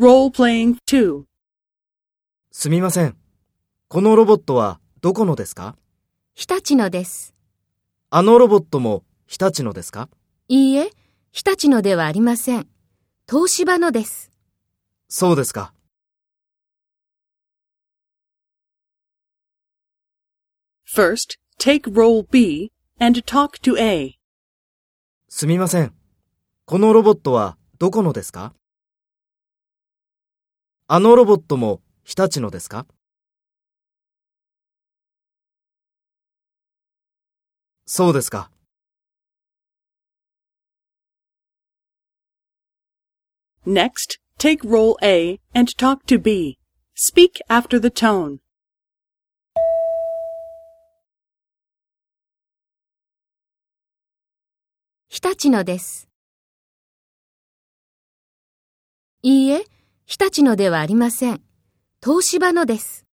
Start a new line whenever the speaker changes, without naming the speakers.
Role-playing 2.
すみません。このロボットはどこのですか？
日立のです。
あのロボットも日立のですか？
いいえ、日立のではありません。東芝のです。
そうですか。
First, take role B and talk to A.
すみません。このロボットはどこのですか？あのロボットも日立のですかそうですか。
Next, take role A and talk to B. Speak after the tone.
日立のです。いいえ、日立のではありません。東芝のです。